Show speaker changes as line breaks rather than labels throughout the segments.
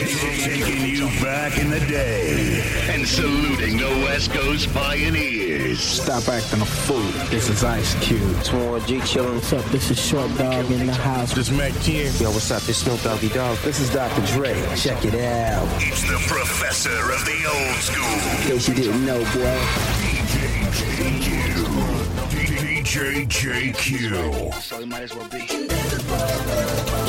Taking you back in the day and saluting the West Coast pioneers.
Stop acting a fool. This is Ice Cube.
It's Warren G chilling.
What's up? This is Short Dog in the house.
This is Mac 10.
Yo, what's up? This is Snoop Doggy Dog.
This is Dr. Dre. Check it out.
It's the professor of the old school.
In case you didn't know, boy.
DJ JQ.
DJ JQ. So he might as well be.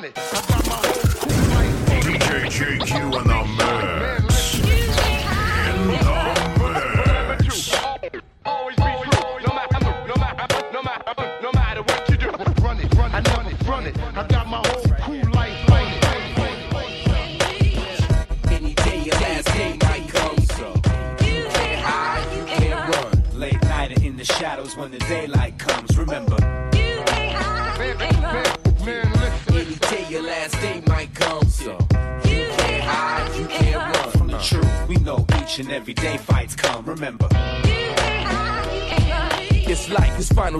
money.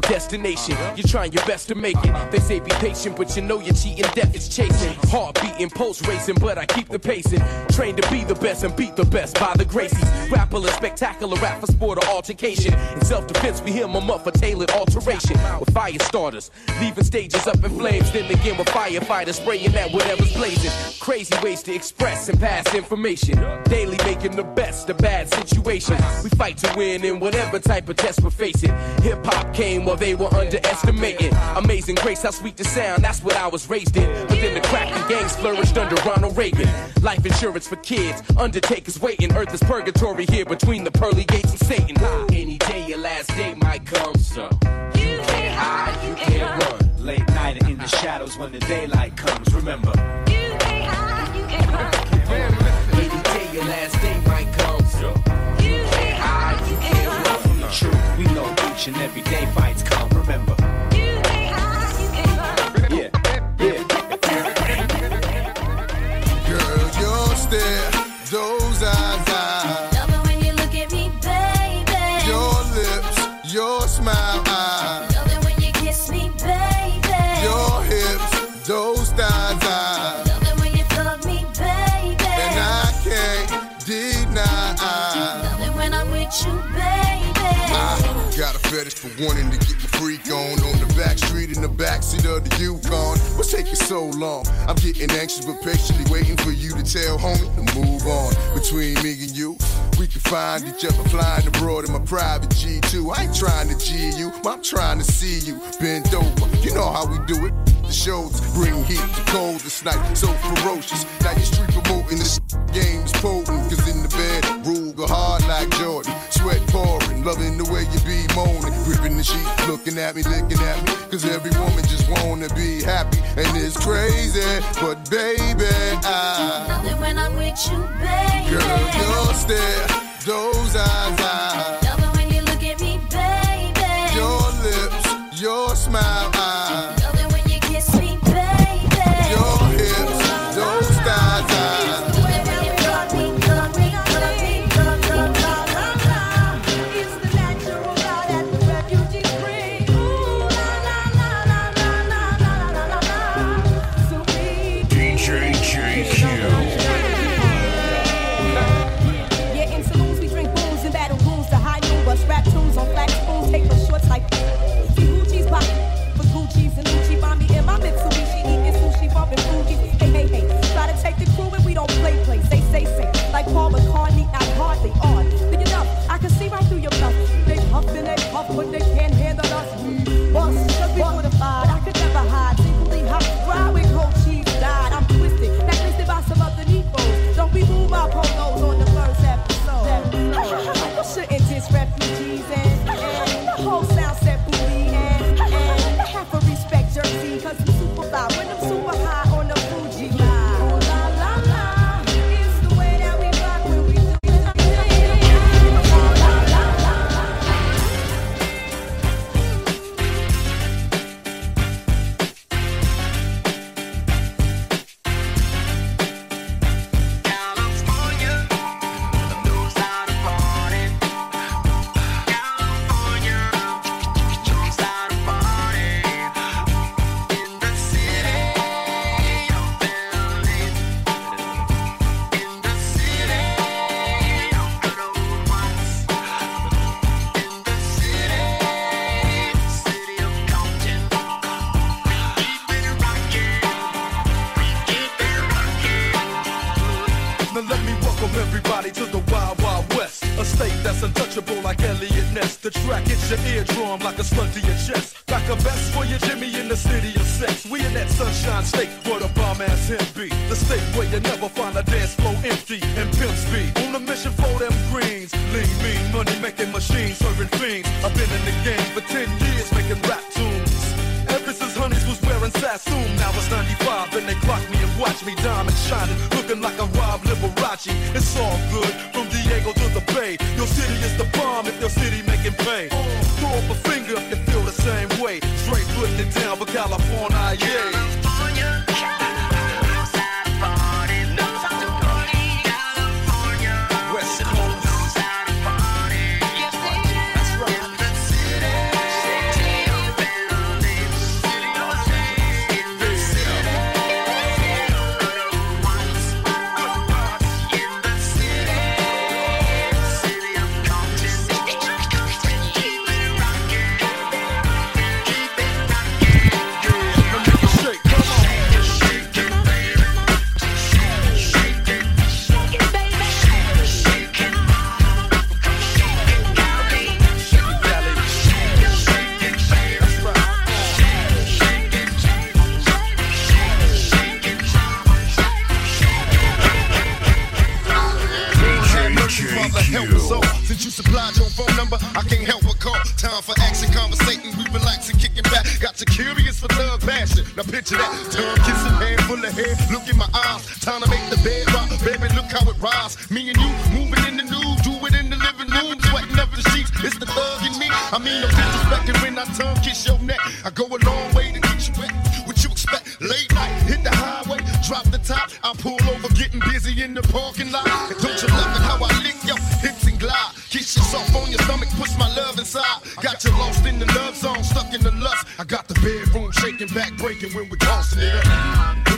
Final destination. You're trying your best to make it. They say be patient, but you know you're cheating. Death is chasing. Heart beating, pulse racing, but I keep the pacing. Trained to be the best and beat the best by the Gracies. Rapper, spectacular rap for sport or altercation. In self defense, we hear my up for tailored alteration. With fire starters, leaving stages up in flames. Then again with firefighters spraying at whatever's blazing. Crazy ways to express and pass information. Daily making the best of bad situations. We fight to win in whatever type of test we're facing. Hip hop came while they were underestimating. Amazing grace, how sweet the sound, that's what I was raised in. Then the crack and gangs flourished under Ronald Reagan. Life insurance for kids, undertakers waiting. Earth is purgatory here between the pearly gates and Satan.
Any day your last day might come. So you can't hide, you can't run.
late night and in the shadows when the daylight comes. Remember, UK, you get one.
Any day your last day and every day fights come, remember. Yeah,
yeah. Your those eyes, I love it when you look at me, baby. Your
lips, your smile, I love it when you kiss me, baby. Your hips, those thighs, I love it when you me, baby. And I can't deny, I love it when I'm with you got a fetish for wanting to get my freak on on the back street in the backseat of the Yukon. What's taking so long? I'm getting anxious but patiently waiting for you to tell homie to move on. Between me and you, we can find each other flying abroad in my private G2. I ain't trying to G you, I'm trying to see you bend over. You know how we do it. The shoulders bring heat to cold this night, so ferocious. Now you street promoting this game is potent, cause in the bed, rule go hard like Jordan. Sweat pouring, loving the way you be moaning. Gripping the sheet, looking at me, looking at me. Cause every woman just wanna be happy, and it's crazy. But baby, I, Love it
When I'm with you, baby.
girl, your stare, those eyes, I, your
eardrum like a slug to your
I got the bedroom shaking, back breaking when we're tossing it up.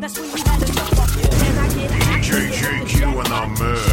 That's
when you
had enough. Then I get
out.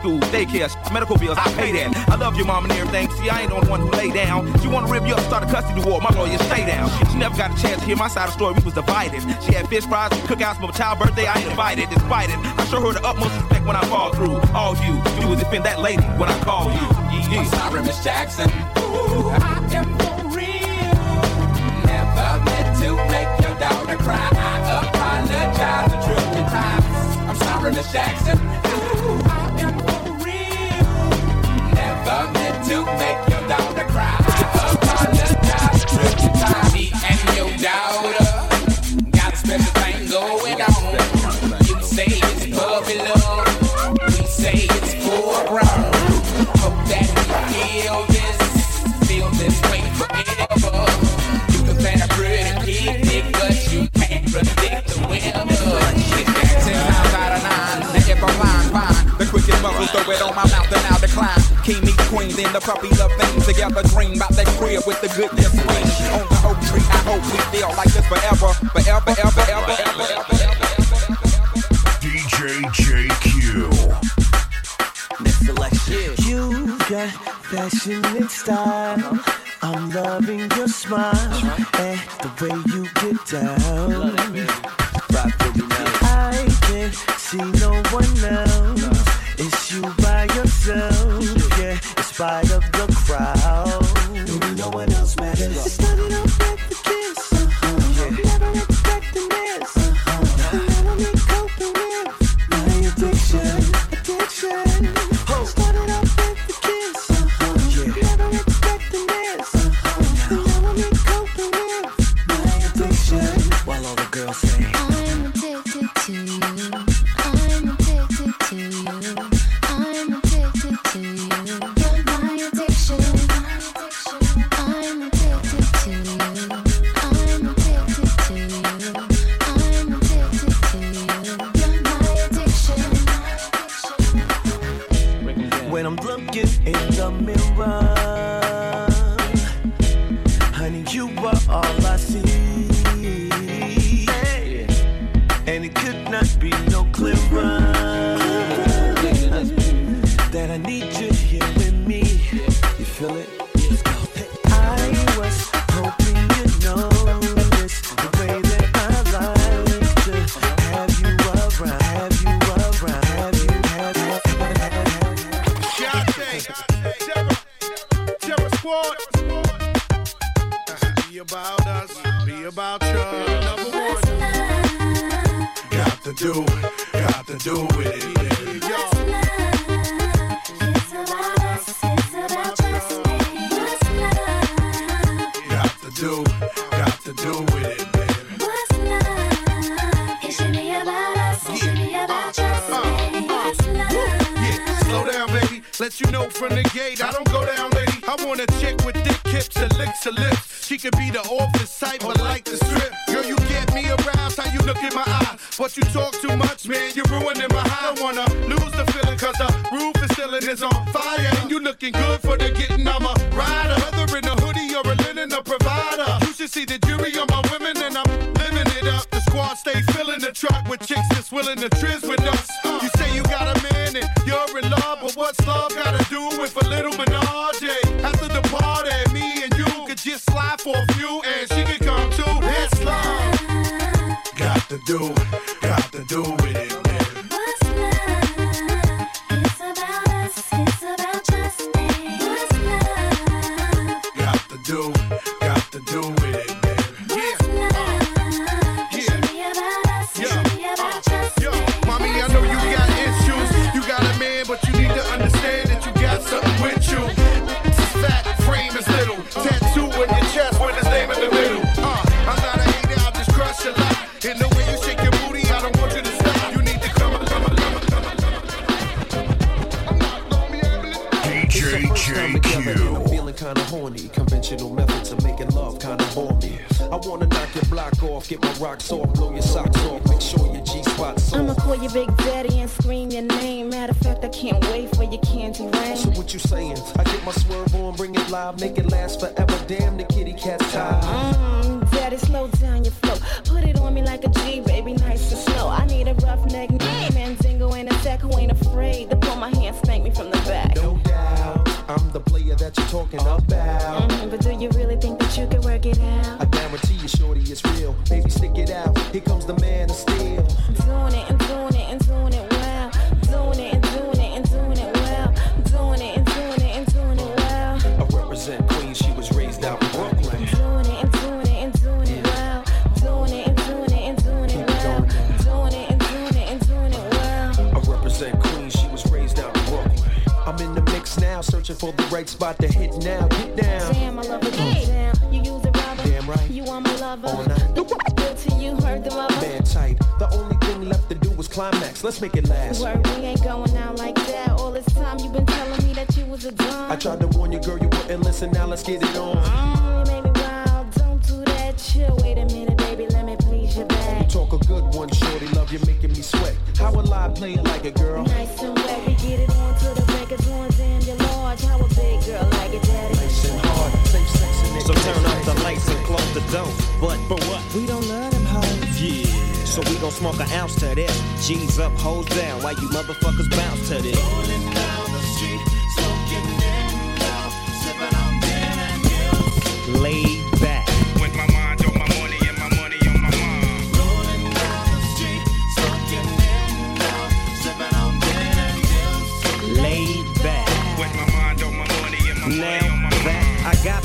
school, daycare, medical bills, I pay that. I love your mom and everything. See, I ain't the only one who lay down. She wanna rip you up, start a custody war. My lawyer, stay down. She never got a chance to hear my side of the story. We was divided. She had fish fries, cookouts, my child birthday. I ain't invited, despite it. I show her the utmost respect when I fall through. All you do is defend that lady when I call you. Yeah.
I'm sorry, Miss Jackson. Ooh, I the puppy love things Together dream about that crib with the goodness ring. On the oak tree, I hope we deal like this forever, forever, ever, ever.
the
trip. Will play it like a girl?
Nice and wet. We get it on to the records on and you're large. How a big girl like it, daddy.
Nice and hard. Safe sex in it.
So turn off the lights and close the door. But for what?
We don't love them hoes.
Yeah. So we gon' smoke an ounce to this. G's up, hoes down, while you motherfuckers bounce to this.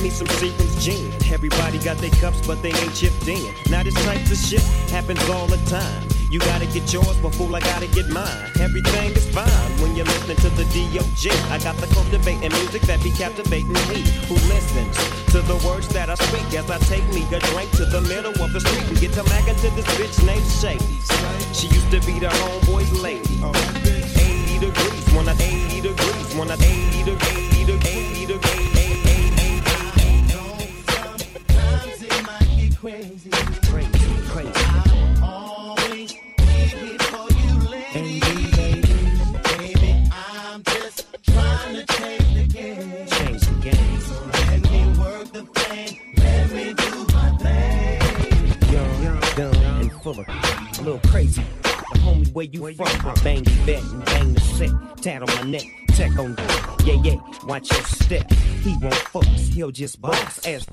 Me some Seagram's gin. Everybody got their cups, but they ain't chipped in. Now this type of shit happens all the time. You gotta get yours, fool, I gotta get mine. Everything is fine when you're listening to the D.O.J. I got the cultivating music that be captivating me. Who listens to the words that I speak as I take me a drink to the middle of the street and get to mackin' to this bitch named Shady. She used to be the homeboy's lady. 80 degrees, when I 80 degrees, when I 80 degrees, 80 degrees,
Crazy,
crazy, crazy.
always here for you, lady. Baby, I'm just trying to change the game.
Change the game.
Let me work the thing. Let me do my thing.
Young, dumb, and full of a little crazy. The homie, where you from? I bang the bed and bang the set. Tat on my neck, tech on the Yeah, yeah, watch your step. He won't fuss, he'll just bust. As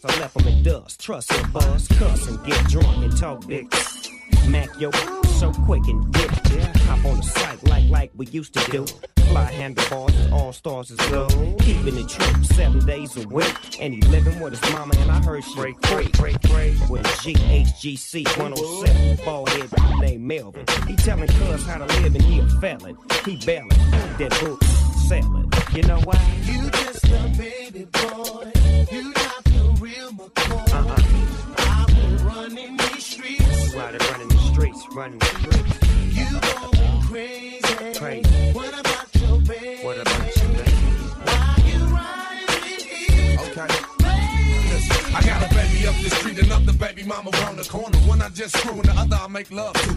so left him in dust. Trust him, buzz, cuss and get drunk and talk big. Mac yo so quick and dip. Hop on the site like like we used to do. Fly handlebars, all stars is low. Keeping it true seven days a week. And he living with his mama, and I heard she break, break, break, break. With a GHGC 107 bald head named Melvin. He telling cuz how to live, and he a felon. He bailing that book selling. You know why?
You just a baby boy. You not the real McCoy.
Uh-uh.
I've been running these streets.
They running the streets, running the streets.
You going crazy.
Crazy.
What about your baby?
What about you, baby?
Why you riding here?
Okay. I got a baby up the street, and another baby mama round the corner. One I just screw and the other I make love to.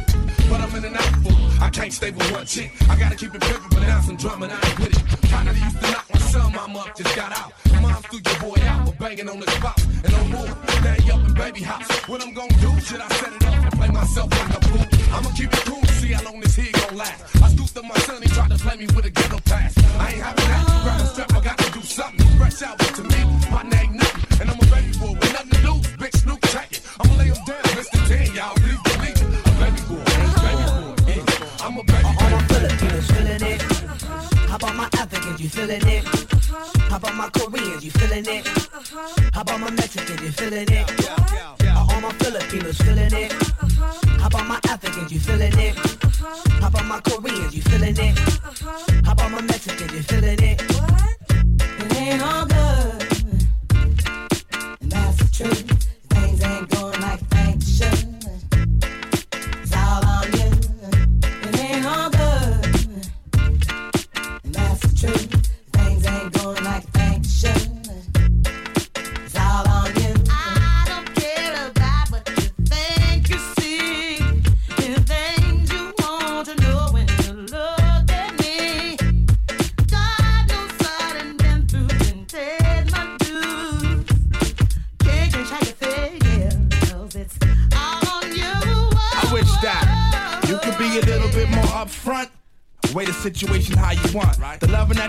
But I'm in an out for I can't stay with one chick. I gotta keep it pimpin', but now some drama and I ain't with it. Kinda used to knock son, mama up, just got out. Mom threw your boy out for banging on the spot. And more, now he up in baby house. What I'm gonna do? Should I set it up and play myself like a fool? I'ma keep it cool, see how long this here gon' last. I scooped up my son, he tried to play me with a ghetto pass. I ain't having that. Grab a strap, I got to do something. Fresh out to me, my name nothing. And I'm a baby boy with nothing to lose. Big Snoop, check it. I'ma lay him down, Mr. 10, y'all. Please believe it. A baby boy, baby boy. Yeah. I'm a baby boy.
All my Filipinos feeling it. How about my Africans, you feeling it? How about my Koreans, you feeling it? Uh-huh. How about my Mexicans, you feeling it? All my Filipinos feeling it. Uh-huh. How about my Africans, you feeling it? Uh-huh. How about my Koreans, you feeling it? How about my Mexicans, you feeling? It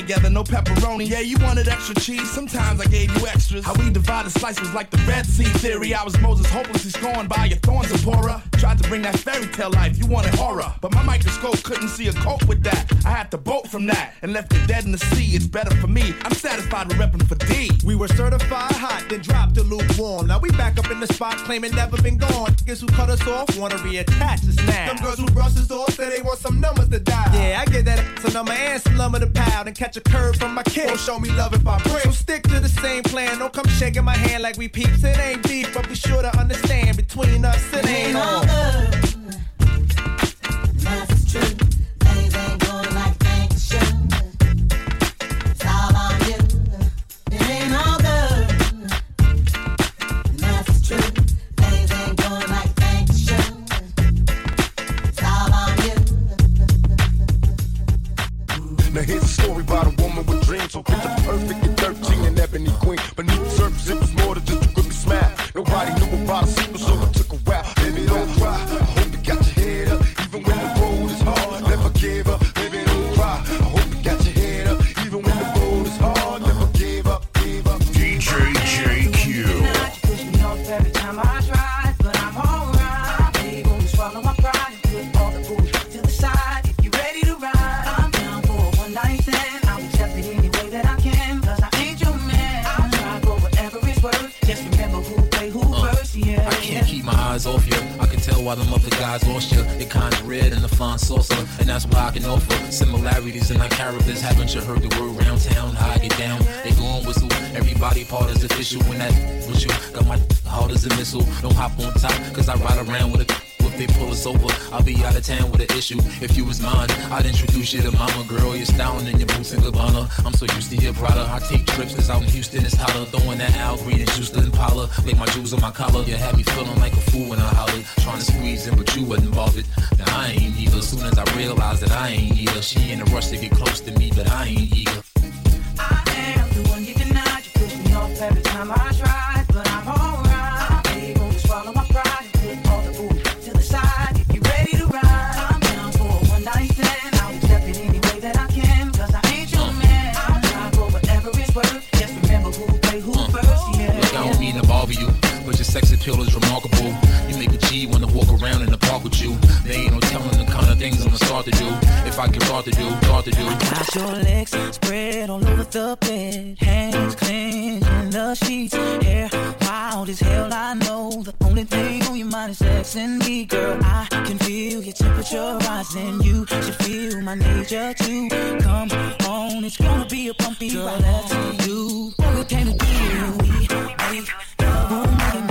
Together, no pepperoni. Yeah, you wanted extra cheese, sometimes I gave you extras. How we divided slices like the Red Sea theory. I was Moses hopelessly scorned by your thorns, Zipporah. Tried to bring that fairy tale life, you wanted horror. But my microscope couldn't see a cope with that. I had to bolt from that and left it dead in the sea. It's better for me. I'm satisfied with repping for D.
We were certified hot, then dropped to lukewarm. Now we back up in the spot, claiming never been gone. Guess who cut us off? Wanna reattach us now. Them girls who brush us off say they want some numbers to die. Yeah, I get that ass a number and some lumber to pound and catch a curve from my kid. Don't show me love if I break. So stick to the same plan. Don't come shaking my hand like we peeps. It ain't beef, but be sure to understand between us it ain't all.
That's
If you
was mine, I'd introduce you to mama girl. You're styling in your boots and Gabbana. I'm so used to your Prada. I take trips cause out in Houston it's hotter. Throwing that Al Green and to Impala. Make my jewels on my collar. You had me feeling like a fool when I hollered. Trying to squeeze in, but you wasn't bothered. Now I ain't either. Soon as I realized that I ain't either. She in a rush to get close to me, but I ain't eager.
The
bed, hands clenched in the sheets, hair wild as hell. I know the only thing on your mind is sex and me, girl. I can feel your temperature rising. You should feel my nature too. Come on, it's gonna be a bumpy ride. That's you. What we came to do, we make
love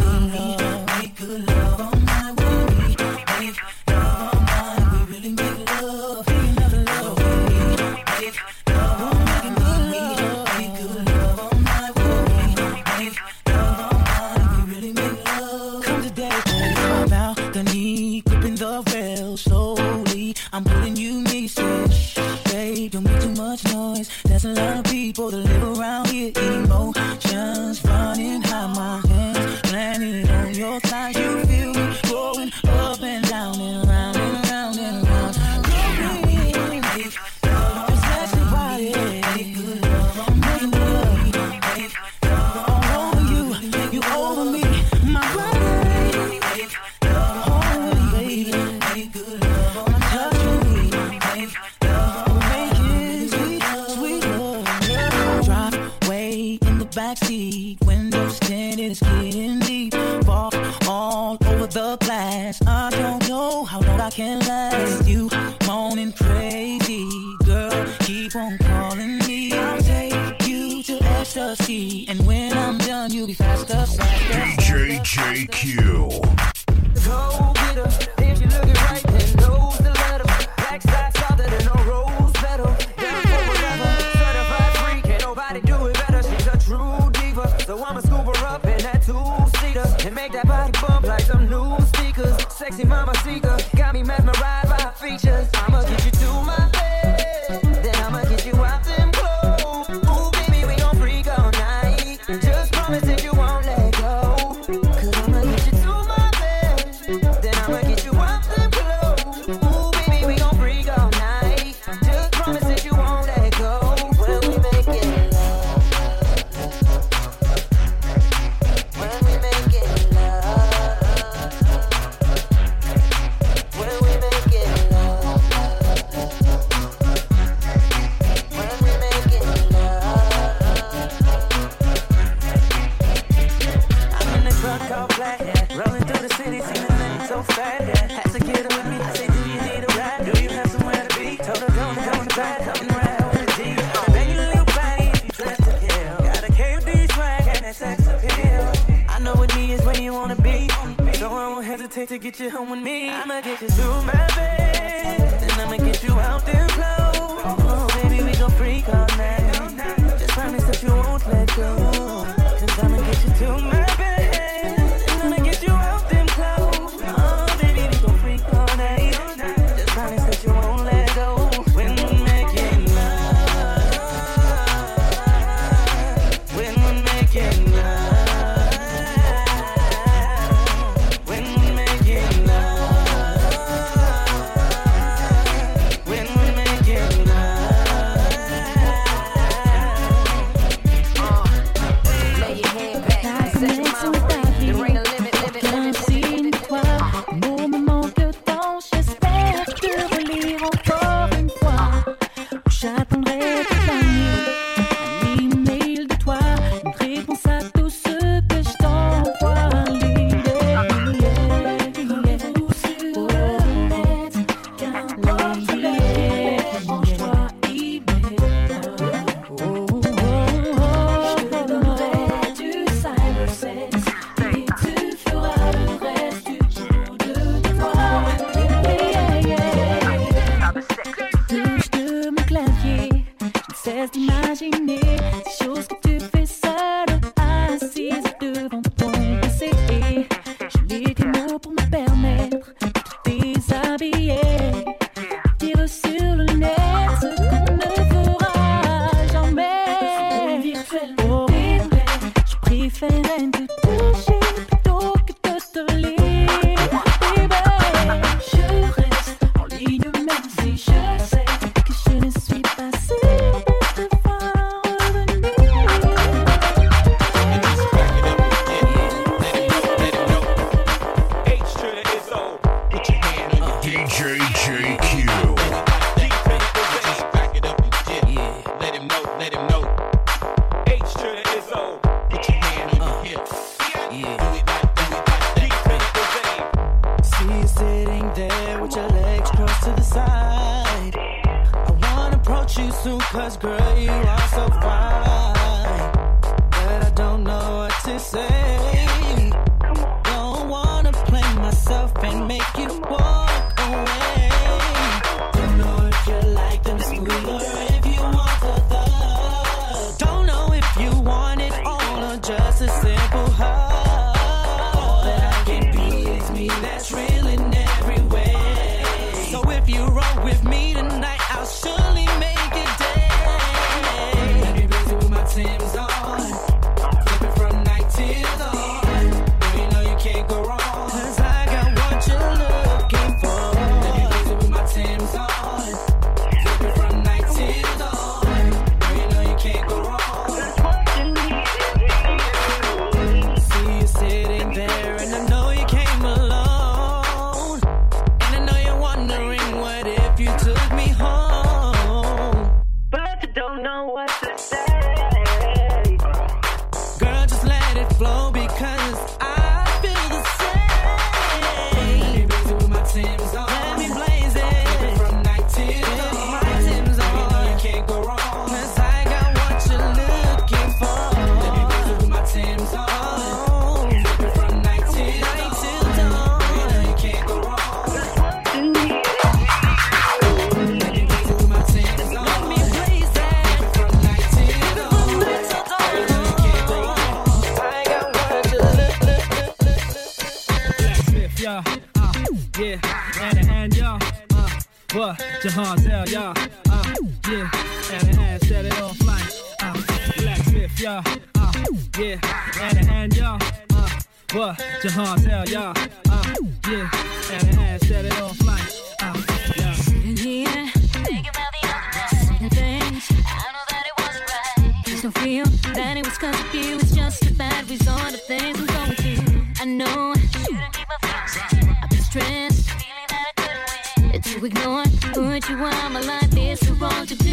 wrong
to do.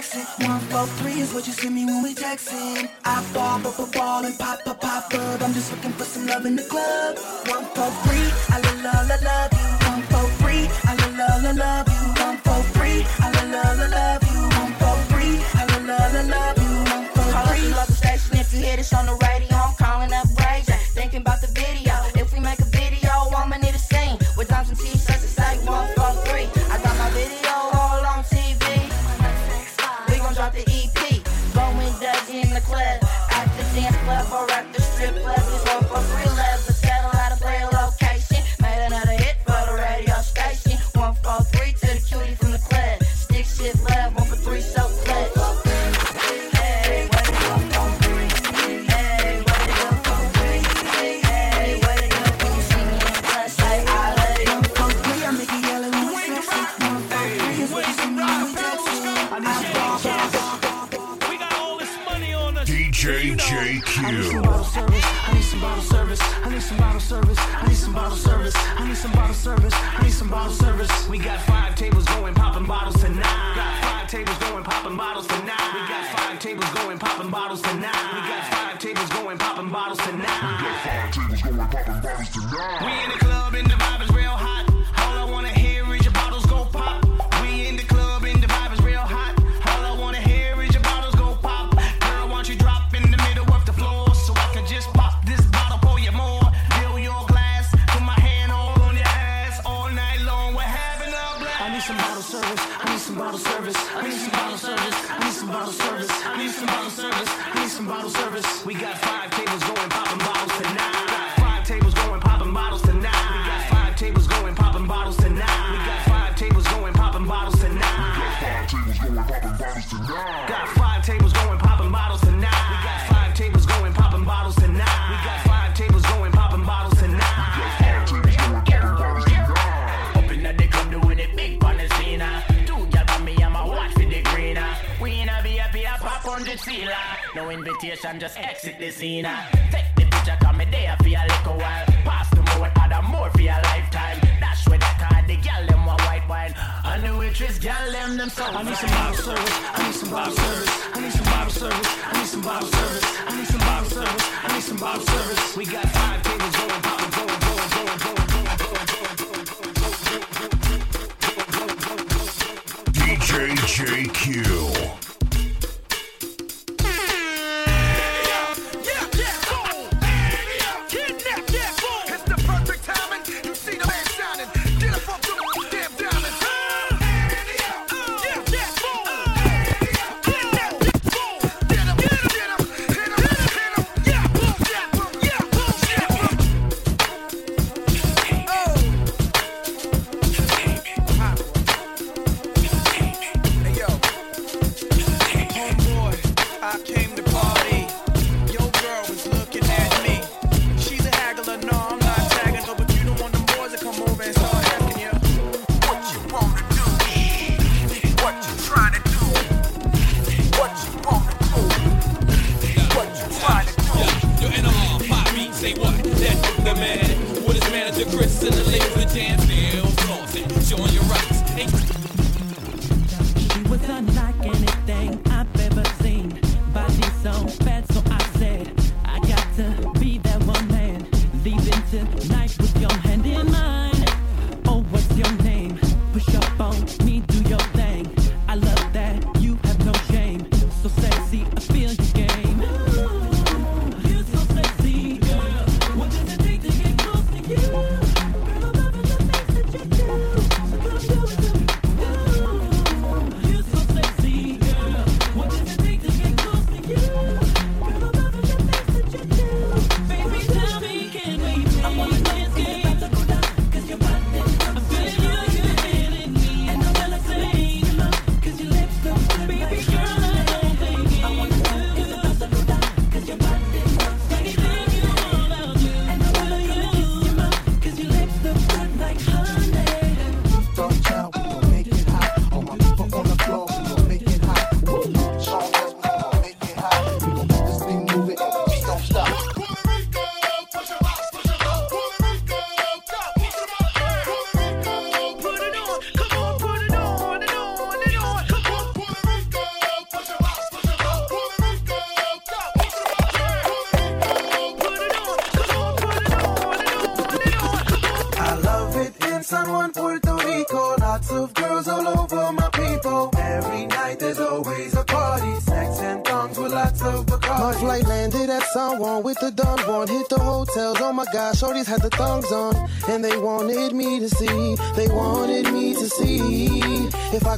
Sexy. One, four, three is what you send me when we texting. I ball, ball, ball, ball, and pop, pop, pop, bub. I'm just looking for some love in the club. One, four, three, I love, love, love, love you. One, four, three, I love, love, love, love you. One, four, three, I love, love, love, love you. One, four, three, I love, love, love, love you. One, four,
Call us
three.
the local station if you hear this on the
Gal them them so
I need some bottle service. I need some bottle service. I need some bottle service. I need some bottle service. I need some bottle service. I need some bottle service. We got five tables going, popping, going, going, going, going, going, going, going,
DJ JQ.
It's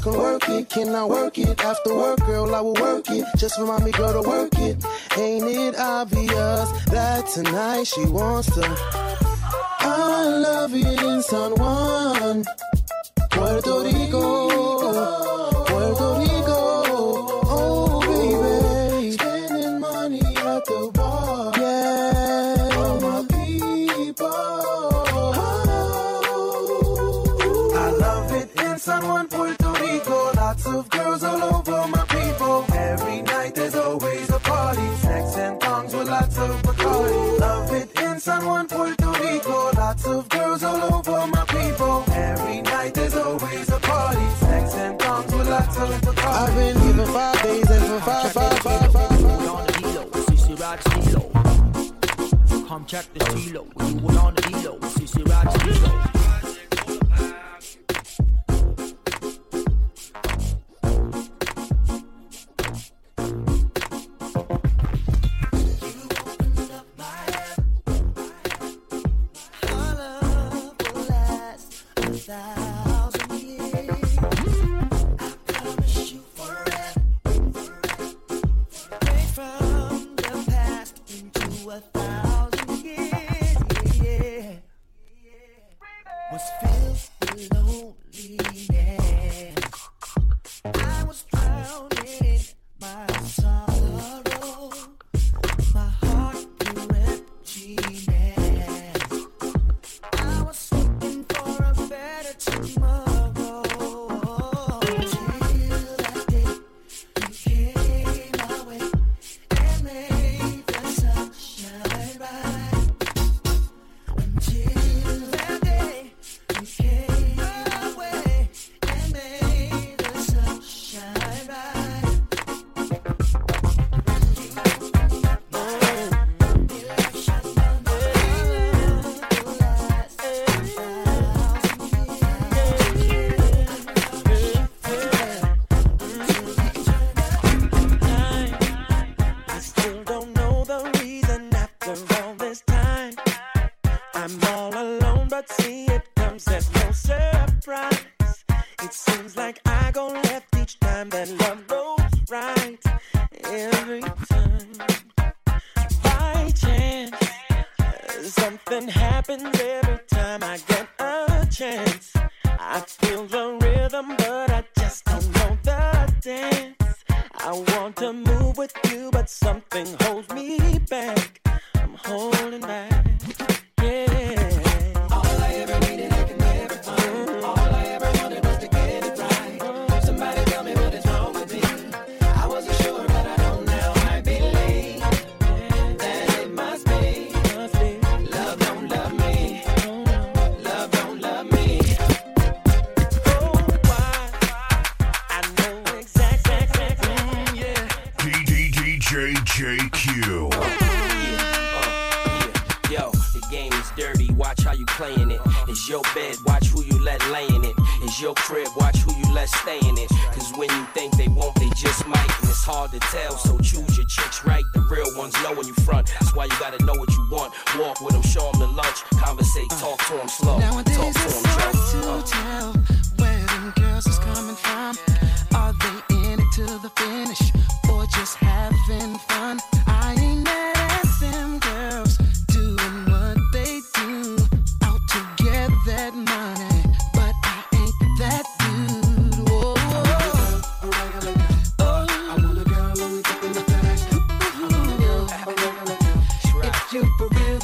can work it. Can I work it? After work, girl, I will work it. Just remind me, girl, to work it. Ain't it obvious that tonight she wants to? I love it in San Juan. Puerto
check the seal out. On the
much.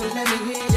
Let
me hear.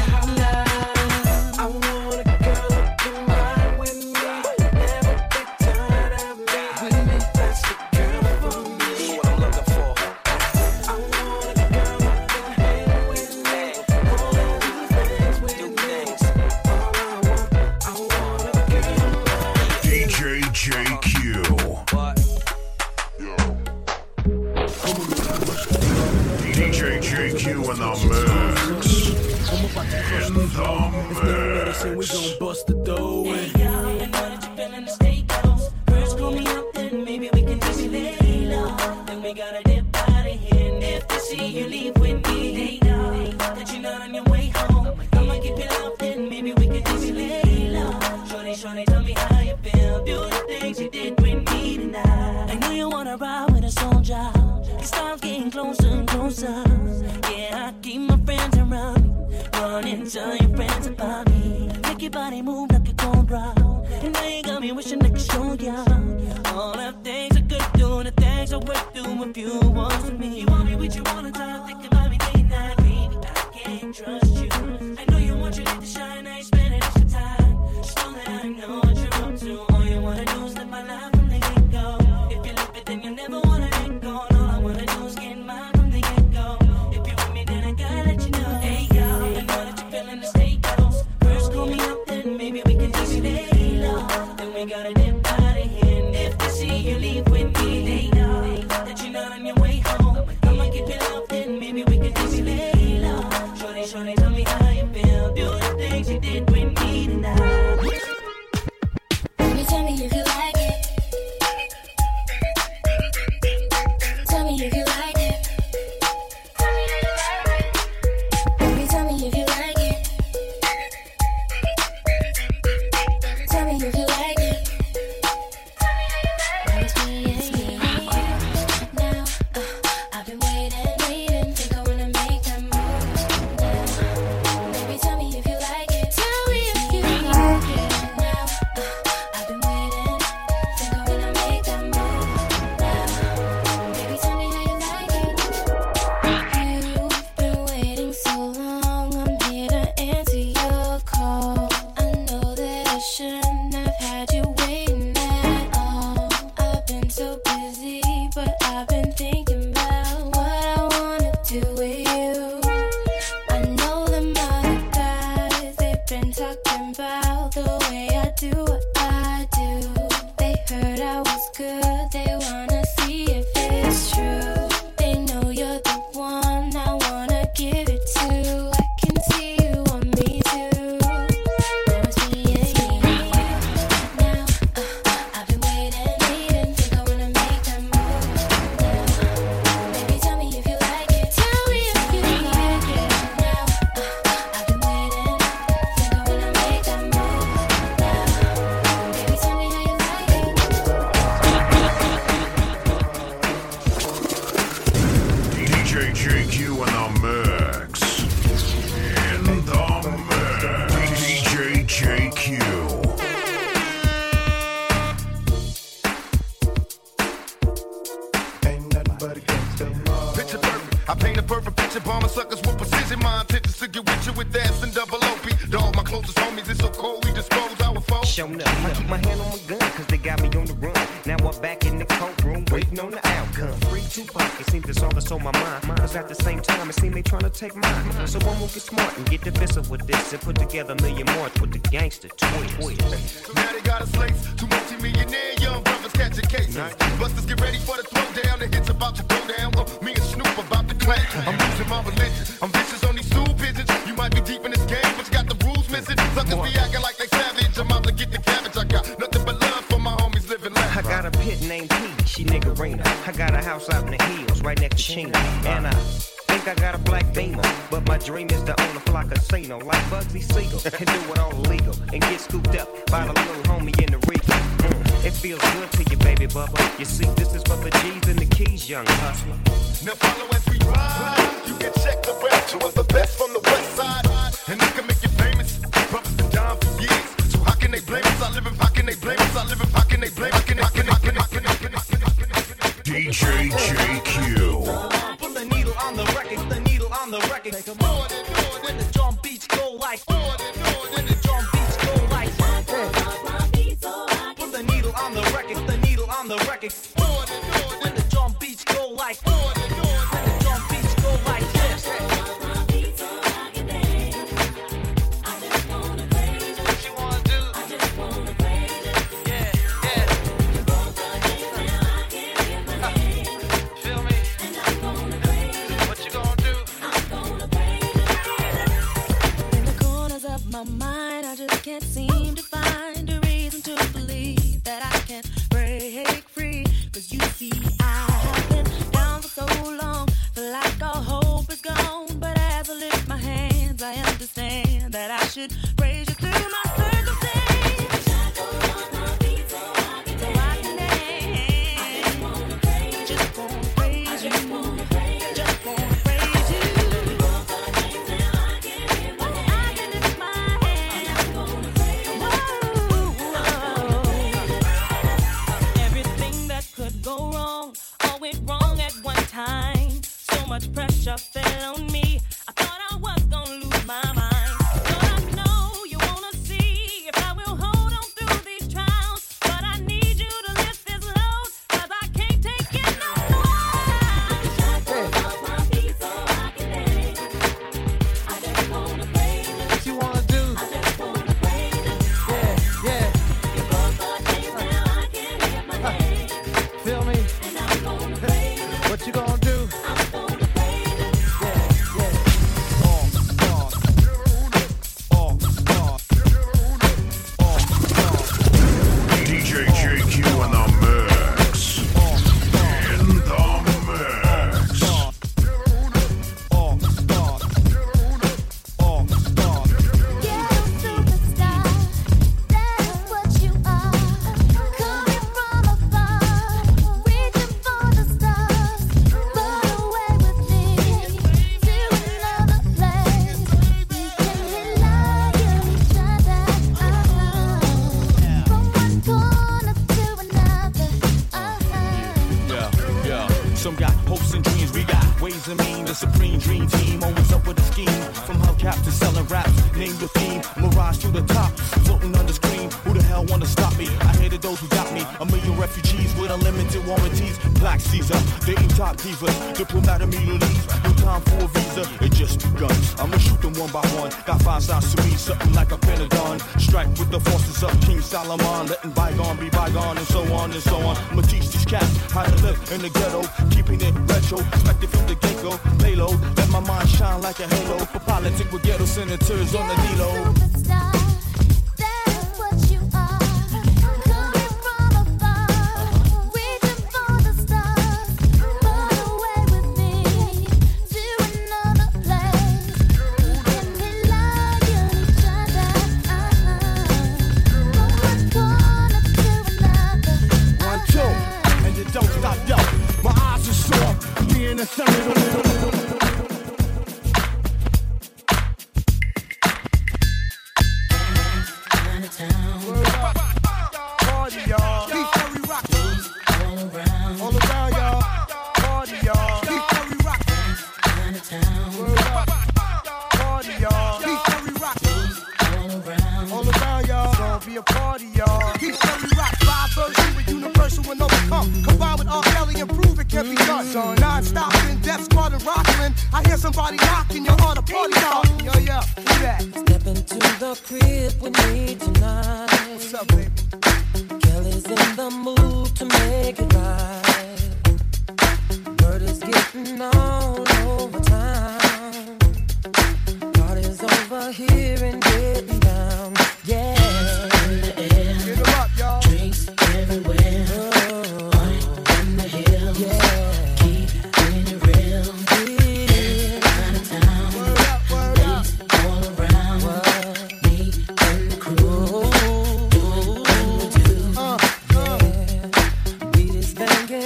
The
record.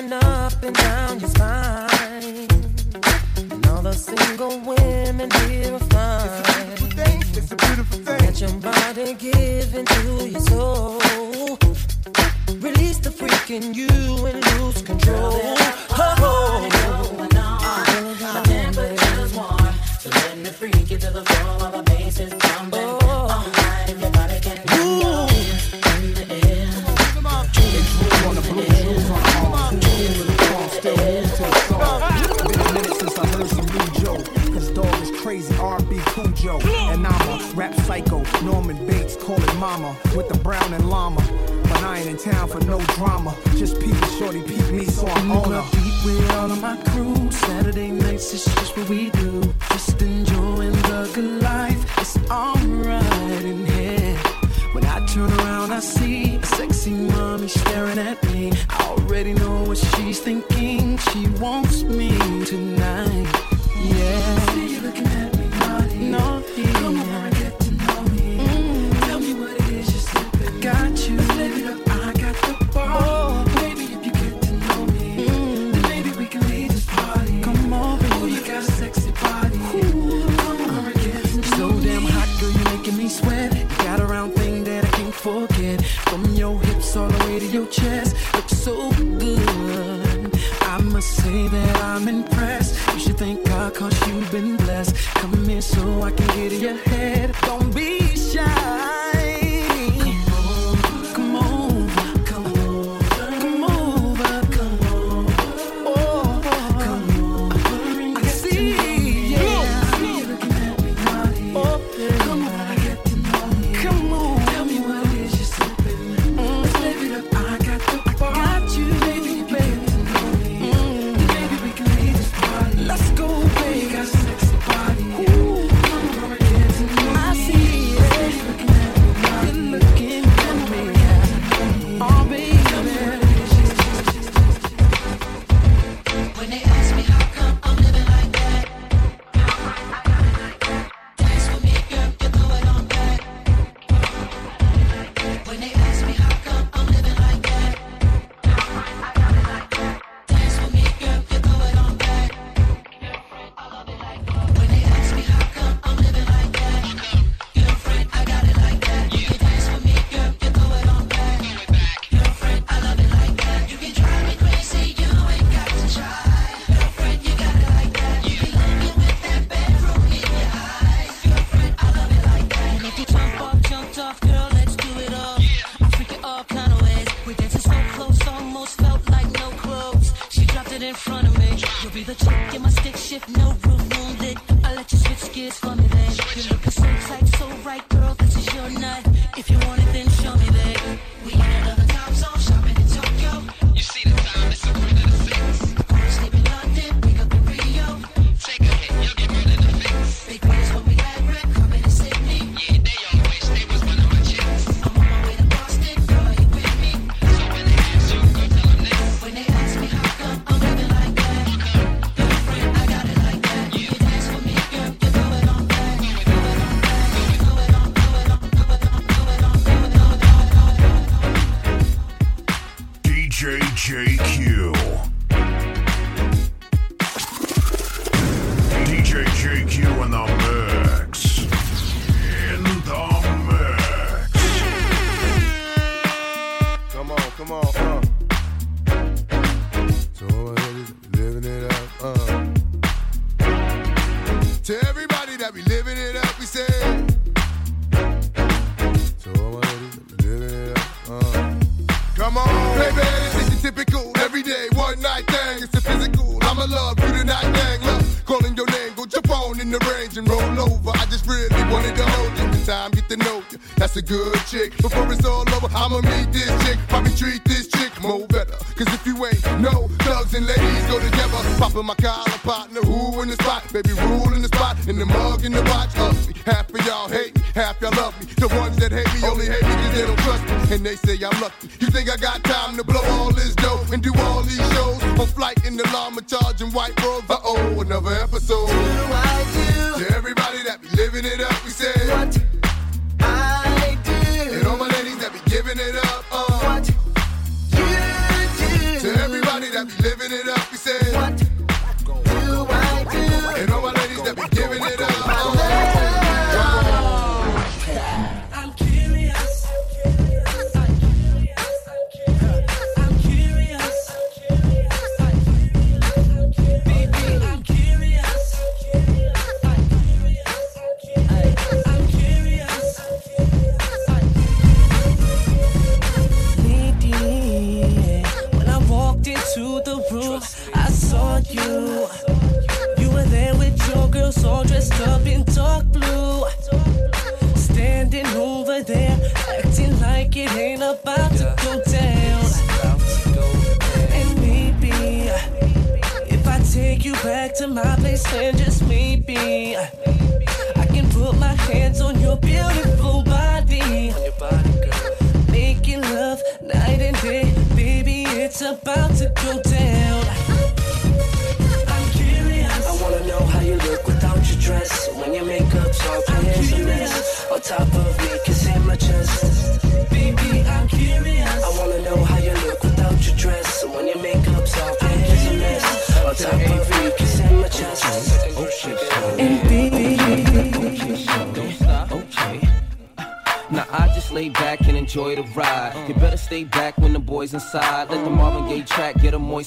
up and
down your spine. And all the single women here are fine.
It's a beautiful thing. It's a beautiful thing.
Let your body give into your soul. Release the freak in you and lose control. Girl, oh, going on.
Uh, my temperature's warm. So let me freak you to the floor while the bass is
oh with the brown and llama. But I ain't in town for no drama. Just peep shorty peep me, so I'm on her.
Beat with all of my crew. Saturday nights it's just what we do. Just enjoying the good life. It's alright in here. When I turn around, I see a sexy mommy staring at me. I already know what she's thinking. She wants me tonight. Yeah. See you looking at me
Uh oh,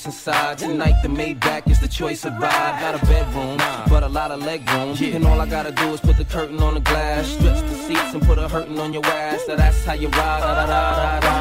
inside. Tonight the Maybach is the choice of ride. Not a bedroom, but a lot of leg room. And all I gotta do is put the curtain on the glass, stretch the seats and put a hurting on your ass. Now that's how you ride. Da, da, da.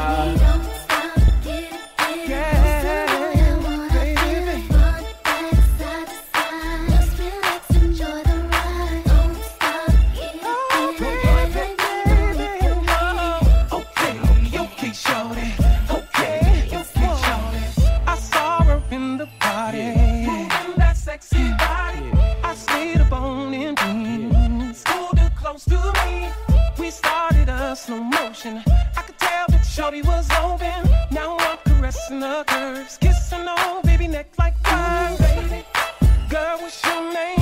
Caressing her curves. Kissing on baby neck like wine, baby. Girl, what's your name?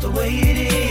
The
way it is.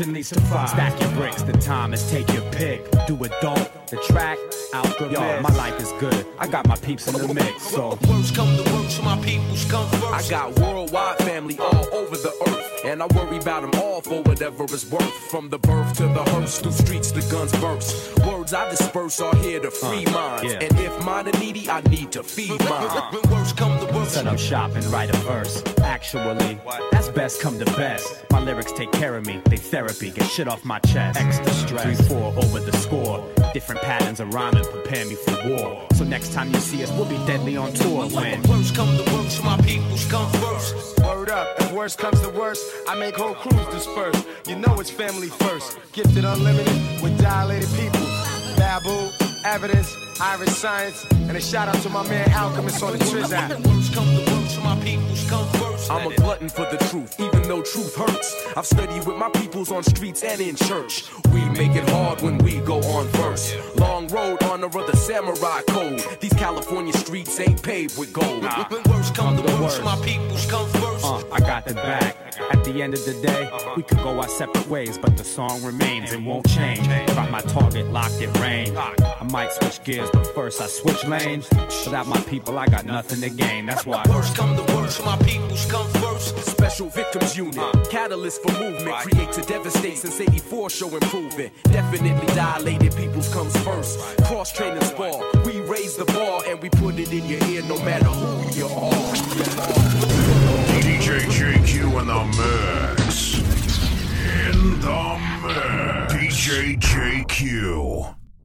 Leads to fire. Stack your bricks, the time is take your pick. Do it, don't. The track, out the Yo, my life is good. I got my peeps in the mix, so.
Worst come to worst, my peoples come first. I got worldwide family all over the earth, and I worry about them for whatever it's worth. From the birth to the hearse, through streets the guns burst. Words I disperse are here to free minds,
yeah.
and if mine are needy, I need to feed mine. When worst come to worst,
Set up shop and write a verse. Actually, that's best come to best. My lyrics take care of me, they therapy, get shit off my chest. Extra stress, three, four over the score. Different patterns of rhyming prepare me for war. So next time you see us, we'll be deadly on tour when.
worst come to worst, my peoples come first.
Word up, if worst comes to worst, I make whole crews disperse. You know it's family first. Gifted unlimited with dilated people. Babu, evidence, Iriscience, and a shout out to my man Alchemist on the Triz app.
Worst come to worst, my peoples come first. I'm a glutton for the truth, even though truth hurts. I've studied with my peoples on streets and in church. We make it hard when we go on first. Long road on the other samurai code. These California streets ain't paved with gold.
Nah.
When worst come to
the
worst,
worst.
my peoples come first.
Uh, I got the back. At the end of the day, we could go our separate ways, but the song remains and won't change. Got my target locked in range. I might switch gears, but first I switch lanes. Without my people, I got nothing to gain. That's why.
Worst come to worst, my peoples come first. Special victims unit, catalyst for movement, create to devastate since 84 show improvement. Definitely dilated peoples comes first. Cross training spar, we raise the bar and we put it in your ear no matter who you are.
DJ JQ in the mix. In the mix. DJ JQ.